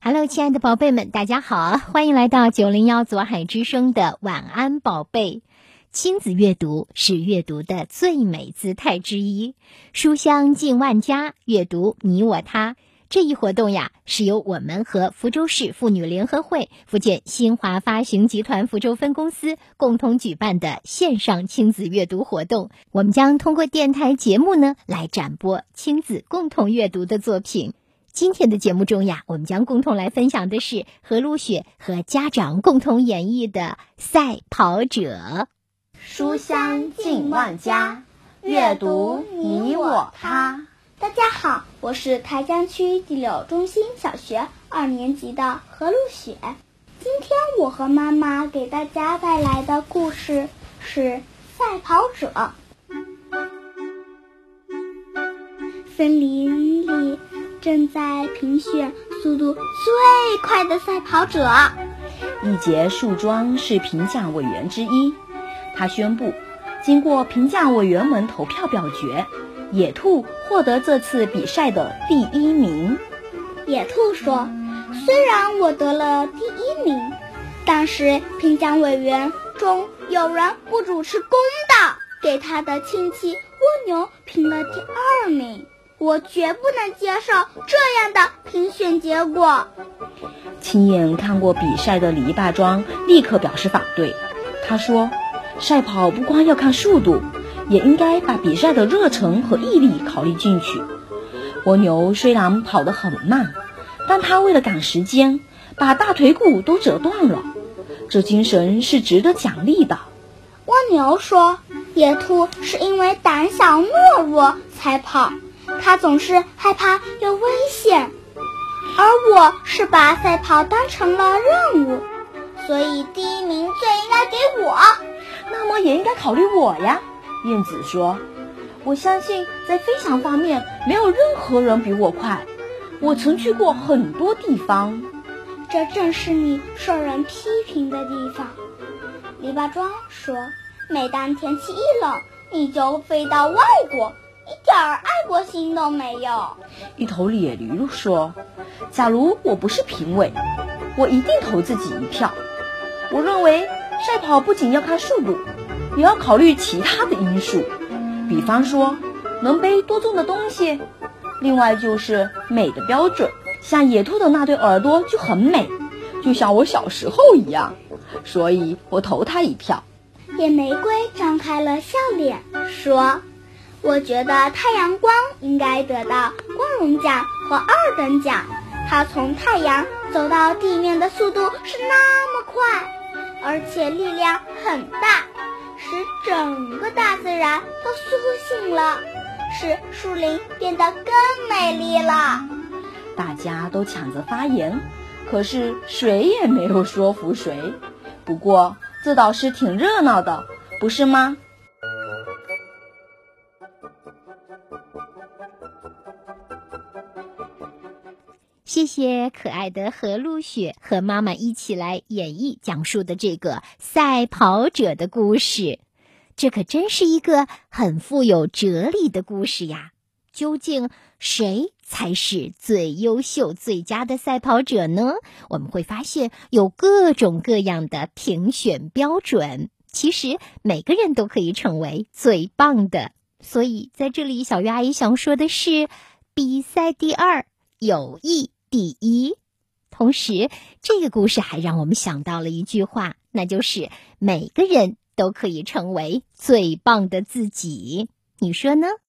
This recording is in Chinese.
Hello，亲爱的宝贝们，大家好，欢迎来到九零幺左海之声的晚安宝贝。亲子阅读是阅读的最美姿态之一，书香近万家，阅读你我他。这一活动呀，是由我们和福州市妇女联合会、福建新华发行集团福州分公司共同举办的线上亲子阅读活动。我们将通过电台节目呢，来展播亲子共同阅读的作品。今天的节目中呀，我们将共同来分享的是何露雪和家长共同演绎的《赛跑者》。书香近万家，阅读你我他。大家好，我是台江区第六中心小学二年级的何露雪。今天我和妈妈给大家带来的故事是《赛跑者》。森林正在评选速度最快的赛跑者。一节树桩是评价委员之一，他宣布，经过评价委员们投票表决。野兔获得这次比赛的第一名。野兔说：“虽然我得了第一名，但是评奖委员中有人不主持公道，给他的亲戚蜗牛评了第二名。我绝不能接受这样的评选结果。”亲眼看过比赛的篱笆桩立刻表示反对。他说：“赛跑不光要看速度。”也应该把比赛的热忱和毅力考虑进去。蜗牛虽然跑得很慢，但它为了赶时间，把大腿骨都折断了，这精神是值得奖励的。蜗牛说：“野兔是因为胆小懦弱才跑，它总是害怕有危险，而我是把赛跑当成了任务，所以第一名最应该给我。那么也应该考虑我呀。”燕子说：“我相信在飞翔方面，没有任何人比我快。我曾去过很多地方，这正是你受人批评的地方。”篱笆桩说：“每当天气一冷，你就飞到外国，一点儿爱国心都没有。”一头野驴说：“假如我不是评委，我一定投自己一票。我认为赛跑不仅要看速度。”也要考虑其他的因素，比方说能背多重的东西，另外就是美的标准。像野兔的那对耳朵就很美，就像我小时候一样，所以我投他一票。野玫瑰张开了笑脸说：“我觉得太阳光应该得到光荣奖和二等奖。它从太阳走到地面的速度是那么快，而且力量很大。”使整个大自然都苏醒了，使树林变得更美丽了。大家都抢着发言，可是谁也没有说服谁。不过这倒是挺热闹的，不是吗？谢谢可爱的何露雪和妈妈一起来演绎讲述的这个赛跑者的故事，这可真是一个很富有哲理的故事呀！究竟谁才是最优秀、最佳的赛跑者呢？我们会发现有各种各样的评选标准，其实每个人都可以成为最棒的。所以在这里，小鱼阿姨想说的是：比赛第二，友谊。第一，同时，这个故事还让我们想到了一句话，那就是每个人都可以成为最棒的自己。你说呢？